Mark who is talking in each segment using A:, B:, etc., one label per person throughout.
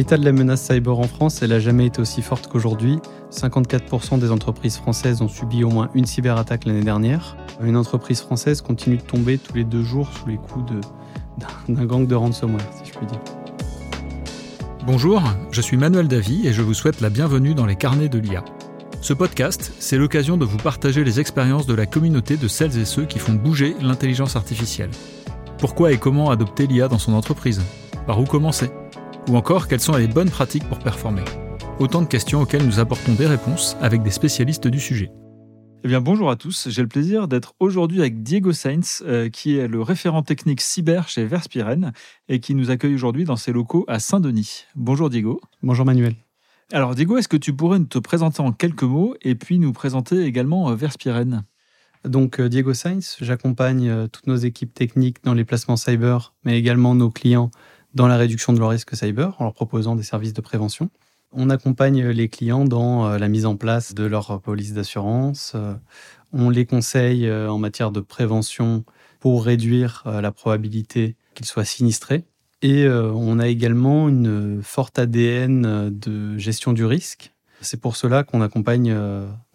A: L'état de la menace cyber en France, elle n'a jamais été aussi forte qu'aujourd'hui. 54% des entreprises françaises ont subi au moins une cyberattaque l'année dernière. Une entreprise française continue de tomber tous les deux jours sous les coups d'un gang de ransomware, si je puis dire.
B: Bonjour, je suis Manuel Davy et je vous souhaite la bienvenue dans les carnets de l'IA. Ce podcast, c'est l'occasion de vous partager les expériences de la communauté de celles et ceux qui font bouger l'intelligence artificielle. Pourquoi et comment adopter l'IA dans son entreprise? Par où commencer? Ou encore, quelles sont les bonnes pratiques pour performer? Autant de questions auxquelles nous apportons des réponses avec des spécialistes du sujet.
C: Eh bien, bonjour à tous. J'ai le plaisir d'être aujourd'hui avec Diego Sainz, euh, qui est le référent technique cyber chez Verspiren et qui nous accueille aujourd'hui dans ses locaux à Saint-Denis. Bonjour Diego.
A: Bonjour Manuel.
C: Alors Diego, est-ce que tu pourrais te présenter en quelques mots et puis nous présenter également euh, Verspiren?
A: Donc euh, Diego Sainz, j'accompagne toutes nos équipes techniques dans les placements cyber, mais également nos clients dans la réduction de leur risque cyber en leur proposant des services de prévention. On accompagne les clients dans euh, la mise en place de leur police d'assurance. Euh, on les conseille euh, en matière de prévention pour réduire la probabilité qu'ils soient sinistrés. Et on a également une forte ADN de gestion du risque. C'est pour cela qu'on accompagne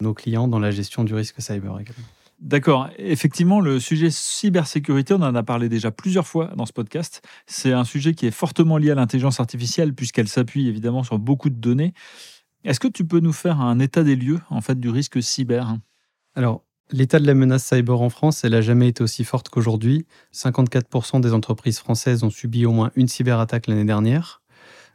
A: nos clients dans la gestion du risque cyber également.
C: D'accord. Effectivement, le sujet cybersécurité, on en a parlé déjà plusieurs fois dans ce podcast. C'est un sujet qui est fortement lié à l'intelligence artificielle puisqu'elle s'appuie évidemment sur beaucoup de données. Est-ce que tu peux nous faire un état des lieux en fait du risque cyber?
A: Alors, l'état de la menace cyber en France, elle n'a jamais été aussi forte qu'aujourd'hui. 54% des entreprises françaises ont subi au moins une cyberattaque l'année dernière.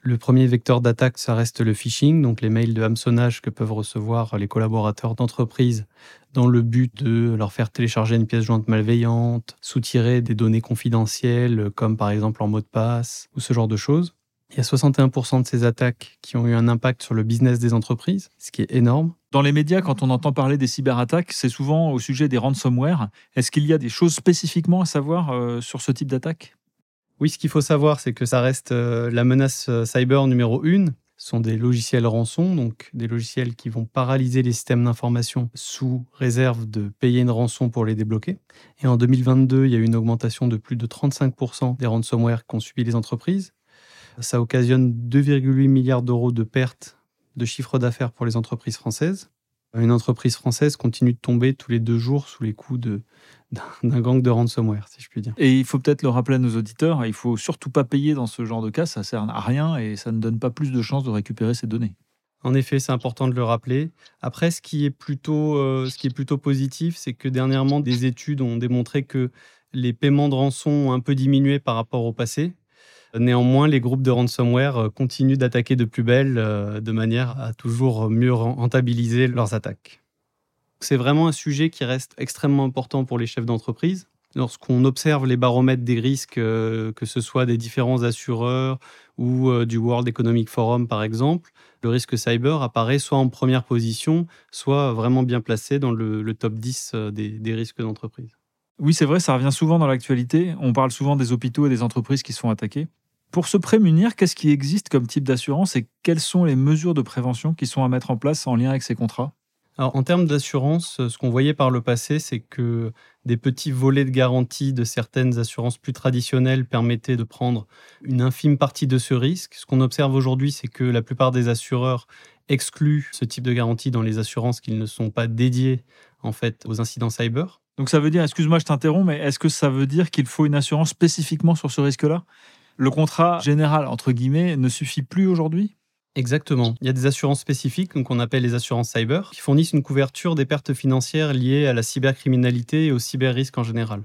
A: Le premier vecteur d'attaque, ça reste le phishing, donc les mails de hameçonnage que peuvent recevoir les collaborateurs d'entreprise dans le but de leur faire télécharger une pièce jointe malveillante, soutirer des données confidentielles comme par exemple en mot de passe ou ce genre de choses. Il y a 61% de ces attaques qui ont eu un impact sur le business des entreprises, ce qui est énorme.
C: Dans les médias, quand on entend parler des cyberattaques, c'est souvent au sujet des ransomware. Est-ce qu'il y a des choses spécifiquement à savoir euh, sur ce type d'attaque?
A: Oui, ce qu'il faut savoir, c'est que ça reste euh, la menace euh, cyber numéro une. Ce sont des logiciels rançon, donc des logiciels qui vont paralyser les systèmes d'information sous réserve de payer une rançon pour les débloquer. Et en 2022, il y a eu une augmentation de plus de 35% des ransomware qu'ont subi les entreprises. Ça occasionne 2,8 milliards d'euros de pertes de chiffre d'affaires pour les entreprises françaises. Une entreprise française continue de tomber tous les deux jours sous les coups de, d'un gang de ransomware, si je puis dire.
C: Et il faut peut-être le rappeler à nos auditeurs, il faut surtout pas payer dans ce genre de cas, ça sert à rien et ça ne donne pas plus de chances de récupérer ces données.
A: En effet, c'est important de le rappeler. Après, ce qui est plutôt, euh, ce qui est plutôt positif, c'est que dernièrement, des études ont démontré que les paiements de rançon ont un peu diminué par rapport au passé. Néanmoins, les groupes de ransomware euh, continuent d'attaquer de plus belle euh, de manière à toujours mieux rentabiliser leurs attaques. C'est vraiment un sujet qui reste extrêmement important pour les chefs d'entreprise. Lorsqu'on observe les baromètres des risques, euh, que ce soit des différents assureurs ou du World Economic Forum par exemple, le risque cyber apparaît soit en première position, soit vraiment bien placé dans le, top 10 des risques d'entreprise.
C: Oui, c'est vrai, ça revient souvent dans l'actualité. On parle souvent des hôpitaux et des entreprises qui sont attaquées. Pour se prémunir, qu'est-ce qui existe comme type d'assurance et quelles sont les mesures de prévention qui sont à mettre en place en lien avec ces contrats?
A: Alors, en termes d'assurance, ce qu'on voyait par le passé, c'est que des petits volets de garantie de certaines assurances plus traditionnelles permettaient de prendre une infime partie de ce risque. Ce qu'on observe aujourd'hui, c'est que la plupart des assureurs excluent ce type de garantie dans les assurances qu'ils ne sont pas dédiés en fait aux incidents cyber.
C: Donc ça veut dire, excuse-moi, je t'interromps, mais est-ce que ça veut dire qu'il faut une assurance spécifiquement sur ce risque-là? Le contrat général, entre guillemets, ne suffit plus aujourd'hui?
A: Exactement. Il y a des assurances spécifiques, qu'on appelle les assurances cyber, qui fournissent une couverture des pertes financières liées à la cybercriminalité et au cyber-risque en général.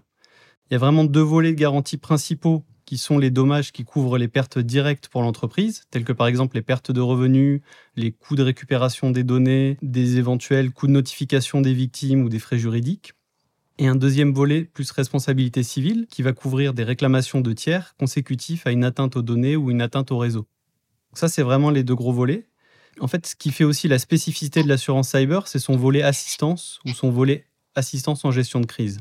A: Il y a vraiment deux volets de garantie principaux qui sont les dommages qui couvrent les pertes directes pour l'entreprise, telles que par exemple les pertes de revenus, les coûts de récupération des données, des éventuels coûts de notification des victimes ou des frais juridiques et un deuxième volet plus responsabilité civile qui va couvrir des réclamations de tiers consécutifs à une atteinte aux données ou une atteinte au réseau. Ça, c'est vraiment les deux gros volets. En fait, ce qui fait aussi la spécificité de l'assurance cyber, c'est son volet assistance ou son volet assistance en gestion de crise,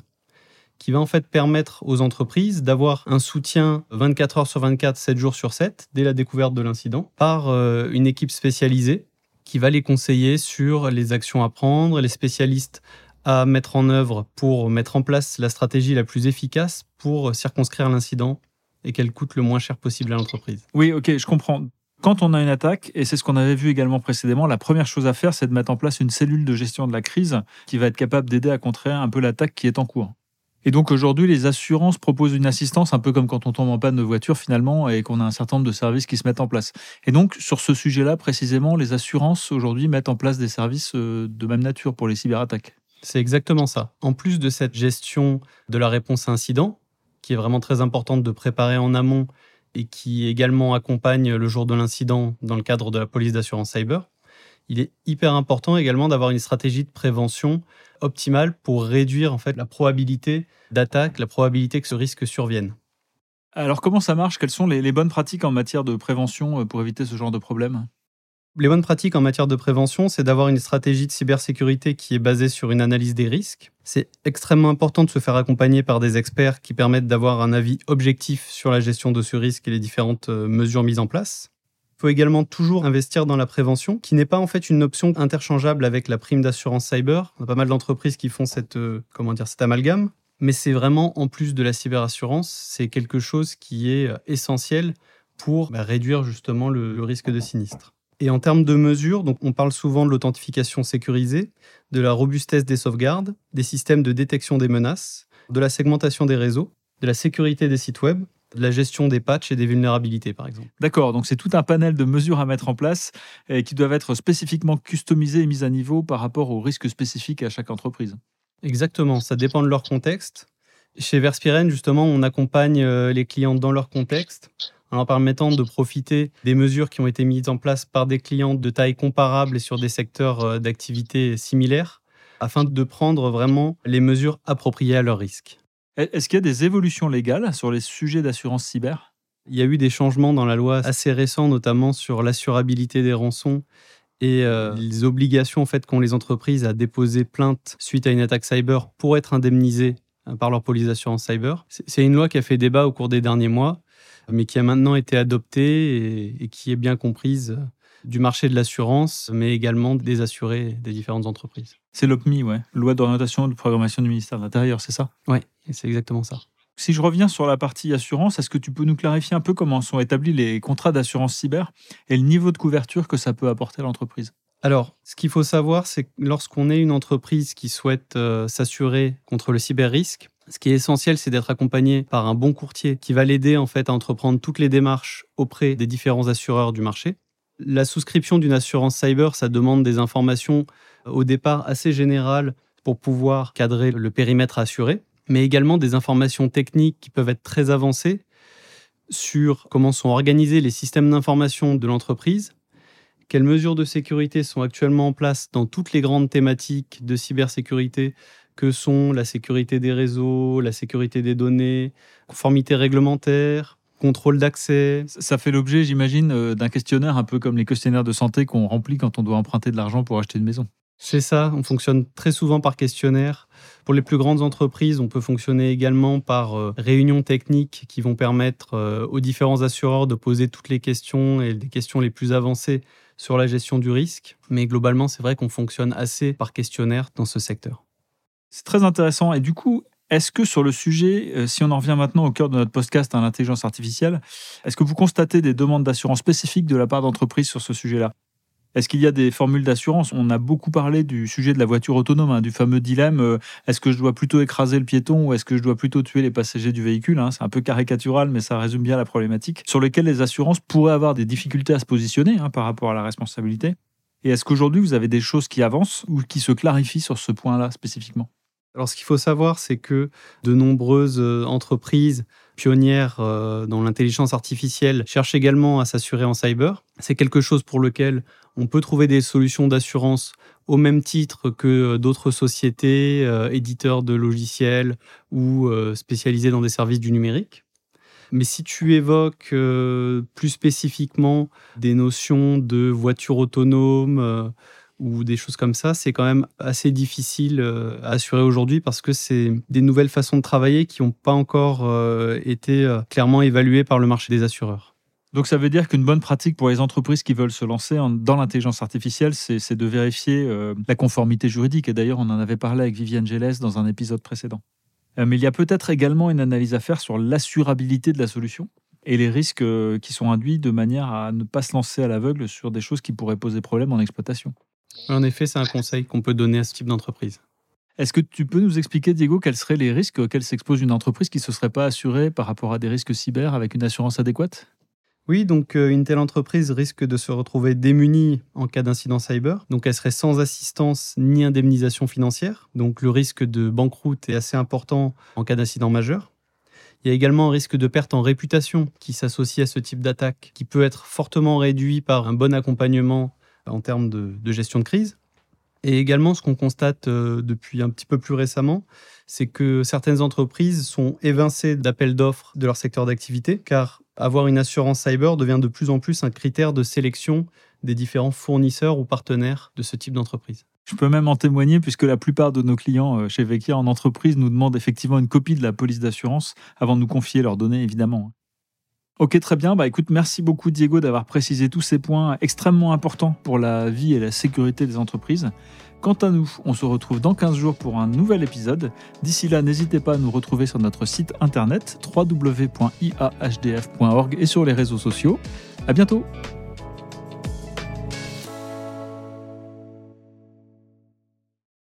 A: qui va en fait permettre aux entreprises d'avoir un soutien 24 heures sur 24, 7 jours sur 7, dès la découverte de l'incident, par euh, une équipe spécialisée qui va les conseiller sur les actions à prendre, les spécialistes à mettre en œuvre pour mettre en place la stratégie la plus efficace pour circonscrire l'incident et qu'elle coûte le moins cher possible à l'entreprise.
C: Oui, ok, je comprends. Quand on a une attaque, et c'est ce qu'on avait vu également précédemment, la première chose à faire, c'est de mettre en place une cellule de gestion de la crise qui va être capable d'aider à contrer un peu l'attaque qui est en cours. Et donc aujourd'hui, les assurances proposent une assistance un peu comme quand on tombe en panne de voiture finalement et qu'on a un certain nombre de services qui se mettent en place. Et donc sur ce sujet-là précisément, les assurances aujourd'hui mettent en place des services euh, de même nature pour les cyberattaques.
A: C'est exactement ça. En plus de cette gestion de la réponse à incident, qui est vraiment très importante de préparer en amont et qui également accompagne le jour de l'incident dans le cadre de la police d'assurance cyber, il est hyper important également d'avoir une stratégie de prévention optimale pour réduire en fait la probabilité d'attaque, la probabilité que ce risque survienne.
C: Alors comment ça marche? Quelles sont les, bonnes pratiques en matière de prévention euh, pour éviter ce genre de problème?
A: Les bonnes pratiques en matière de prévention, c'est d'avoir une stratégie de cybersécurité qui est basée sur une analyse des risques. C'est extrêmement important de se faire accompagner par des experts qui permettent d'avoir un avis objectif sur la gestion de ce risque et les différentes euh, mesures mises en place. Il faut également toujours investir dans la prévention, qui n'est pas en fait une option interchangeable avec la prime d'assurance cyber. On a pas mal d'entreprises qui font cette, euh, comment dire, cet amalgame, mais c'est vraiment en plus de la cyberassurance, c'est quelque chose qui est euh, essentiel pour bah, réduire justement le, risque de sinistre. Et en termes de mesures, donc on parle souvent de l'authentification sécurisée, de la robustesse des sauvegardes, des systèmes de détection des menaces, de la segmentation des réseaux, de la sécurité des sites web, de la gestion des patchs et des vulnérabilités, par exemple.
C: D'accord, donc c'est tout un panel de mesures à mettre en place et qui doivent être spécifiquement customisées et mises à niveau par rapport aux risques spécifiques à chaque entreprise.
A: Exactement, ça dépend de leur contexte. Chez Verspiren, justement, on accompagne euh, les clients dans leur contexte en leur permettant de profiter des mesures qui ont été mises en place par des clients de taille comparable et sur des secteurs euh, d'activité similaires, afin de prendre vraiment les mesures appropriées à leurs risques.
C: Est-ce qu'il y a des évolutions légales sur les sujets d'assurance cyber?
A: Il y a eu des changements dans la loi assez récents, notamment sur l'assurabilité des rançons et euh, les obligations en fait qu'ont les entreprises à déposer plainte suite à une attaque cyber pour être indemnisées euh, par leur police d'assurance cyber. C'est une loi qui a fait débat au cours des derniers mois, mais qui a maintenant été adoptée et qui est bien comprise du marché de l'assurance, mais également des assurés des différentes entreprises.
C: C'est l'OPMI, ouais. Loi d'orientation et de programmation du ministère de l'Intérieur, c'est ça?
A: Oui, c'est exactement ça.
C: Si je reviens sur la partie assurance, est-ce que tu peux nous clarifier un peu comment sont établis les contrats d'assurance cyber et le niveau de couverture que ça peut apporter à l'entreprise?
A: Alors, ce qu'il faut savoir, c'est que lorsqu'on est une entreprise qui souhaite euh, s'assurer contre le cyber-risque, ce qui est essentiel, c'est d'être accompagné par un bon courtier qui va l'aider en fait à entreprendre toutes les démarches auprès des différents assureurs du marché. La souscription d'une assurance cyber, ça demande des informations euh, au départ assez générales pour pouvoir cadrer le périmètre assuré, mais également des informations techniques qui peuvent être très avancées sur comment sont organisés les systèmes d'information de l'entreprise, quelles mesures de sécurité sont actuellement en place dans toutes les grandes thématiques de cybersécurité que sont la sécurité des réseaux, la sécurité des données, conformité réglementaire, contrôle d'accès.
C: Ça fait l'objet, j'imagine, euh, d'un questionnaire un peu comme les questionnaires de santé qu'on remplit quand on doit emprunter de l'argent pour acheter une maison.
A: C'est ça, on fonctionne très souvent par questionnaire. Pour les plus grandes entreprises, on peut fonctionner également par euh, réunions techniques qui vont permettre euh, aux différents assureurs de poser toutes les questions et les questions les plus avancées sur la gestion du risque. Mais globalement, c'est vrai qu'on fonctionne assez par questionnaire dans ce secteur.
C: C'est très intéressant. Et du coup, est-ce que sur le sujet, euh, si on en revient maintenant au cœur de notre podcast à l'intelligence artificielle, est-ce que vous constatez des demandes d'assurance spécifiques de la part d'entreprises sur ce sujet-là? Est-ce qu'il y a des formules d'assurance? On a beaucoup parlé du sujet de la voiture autonome, hein, du fameux dilemme euh, est-ce que je dois plutôt écraser le piéton ou est-ce que je dois plutôt tuer les passagers du véhicule hein? C'est un peu caricatural, mais ça résume bien la problématique. Sur lesquelles les assurances pourraient avoir des difficultés à se positionner hein, par rapport à la responsabilité. Et est-ce qu'aujourd'hui, vous avez des choses qui avancent ou qui se clarifient sur ce point-là spécifiquement?
A: Alors, ce qu'il faut savoir, c'est que de nombreuses euh, entreprises pionnières euh, dans l'intelligence artificielle cherchent également à s'assurer en cyber. C'est quelque chose pour lequel on peut trouver des solutions d'assurance au même titre que euh, d'autres sociétés, éditeurs de logiciels ou spécialisés dans des services du numérique. Mais si tu évoques plus spécifiquement des notions de voiture autonome, ou des choses comme ça, c'est quand même assez difficile euh, à assurer aujourd'hui parce que c'est des nouvelles façons de travailler qui n'ont pas encore euh, été euh, clairement évaluées par le marché des assureurs.
C: Donc ça veut dire qu'une bonne pratique pour les entreprises qui veulent se lancer dans l'intelligence artificielle, c'est de vérifier la conformité juridique. Et d'ailleurs, on en avait parlé avec Viviane Gélès dans un épisode précédent. mais il y a peut-être également une analyse à faire sur l'assurabilité de la solution. et les risques qui sont induits de manière à ne pas se lancer à l'aveugle sur des choses qui pourraient poser problème en exploitation.
A: En effet, c'est un conseil qu'on peut donner à ce type d'entreprise.
C: Est-ce que tu peux nous expliquer, Diego, quels seraient les risques auxquels s'expose une entreprise qui ne se serait pas assurée par rapport à des risques cyber avec une assurance adéquate?
A: Oui, donc euh, une telle entreprise risque de se retrouver démunie en cas d'incident cyber. Donc elle serait sans assistance ni indemnisation financière. Donc le risque de banqueroute est assez important en cas d'incident majeur. Il y a également un risque de perte en réputation qui s'associe à ce type d'attaque, qui peut être fortement réduit par un bon accompagnement en termes de, gestion de crise. Et également, ce qu'on constate euh, depuis un petit peu plus récemment, c'est que certaines entreprises sont évincées d'appels d'offres de leur secteur d'activité, car avoir une assurance cyber devient de plus en plus un critère de sélection des différents fournisseurs ou partenaires de ce type d'entreprise.
C: Je peux même en témoigner puisque la plupart de nos clients euh, chez Vecchia en entreprise nous demandent effectivement une copie de la police d'assurance avant de nous confier leurs données, évidemment. Ok, très bien. Bah, écoute, merci beaucoup Diego d'avoir précisé tous ces points extrêmement importants pour la vie et la sécurité des entreprises. Quant à nous, on se retrouve dans 15 jours pour un nouvel épisode. D'ici là, n'hésitez pas à nous retrouver sur notre site internet www.iahdf.org et sur les réseaux sociaux. À bientôt!